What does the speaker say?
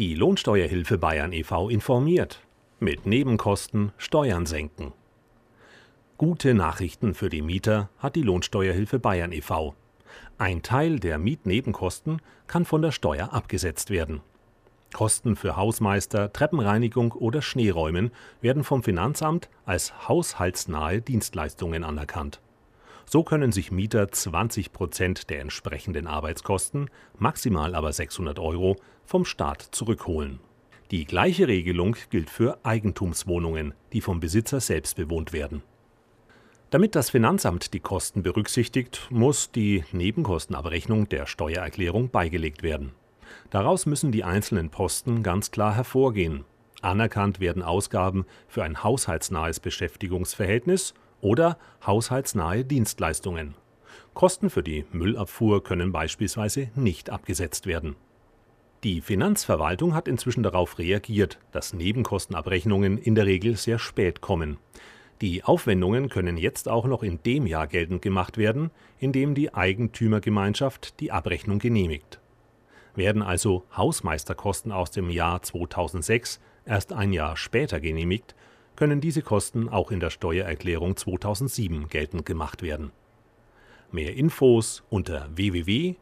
Die Lohnsteuerhilfe Bayern e.V. informiert. Mit Nebenkosten Steuern senken. Gute Nachrichten für die Mieter hat die Lohnsteuerhilfe Bayern e.V. Ein Teil der Mietnebenkosten kann von der Steuer abgesetzt werden. Kosten für Hausmeister, Treppenreinigung oder Schneeräumen werden vom Finanzamt als haushaltsnahe Dienstleistungen anerkannt. So können sich Mieter 20 Prozent der entsprechenden Arbeitskosten, maximal aber 600 Euro, vom Staat zurückholen. Die gleiche Regelung gilt für Eigentumswohnungen, die vom Besitzer selbst bewohnt werden. Damit das Finanzamt die Kosten berücksichtigt, muss die Nebenkostenabrechnung der Steuererklärung beigelegt werden. Daraus müssen die einzelnen Posten ganz klar hervorgehen. Anerkannt werden Ausgaben für ein haushaltsnahes Beschäftigungsverhältnis oder haushaltsnahe Dienstleistungen. Kosten für die Müllabfuhr können beispielsweise nicht abgesetzt werden. Die Finanzverwaltung hat inzwischen darauf reagiert, dass Nebenkostenabrechnungen in der Regel sehr spät kommen. Die Aufwendungen können jetzt auch noch in dem Jahr geltend gemacht werden, in dem die Eigentümergemeinschaft die Abrechnung genehmigt. Werden also Hausmeisterkosten aus dem Jahr 2006 erst ein Jahr später genehmigt, können diese Kosten auch in der Steuererklärung 2007 geltend gemacht werden. Mehr Infos unter www.lohi.de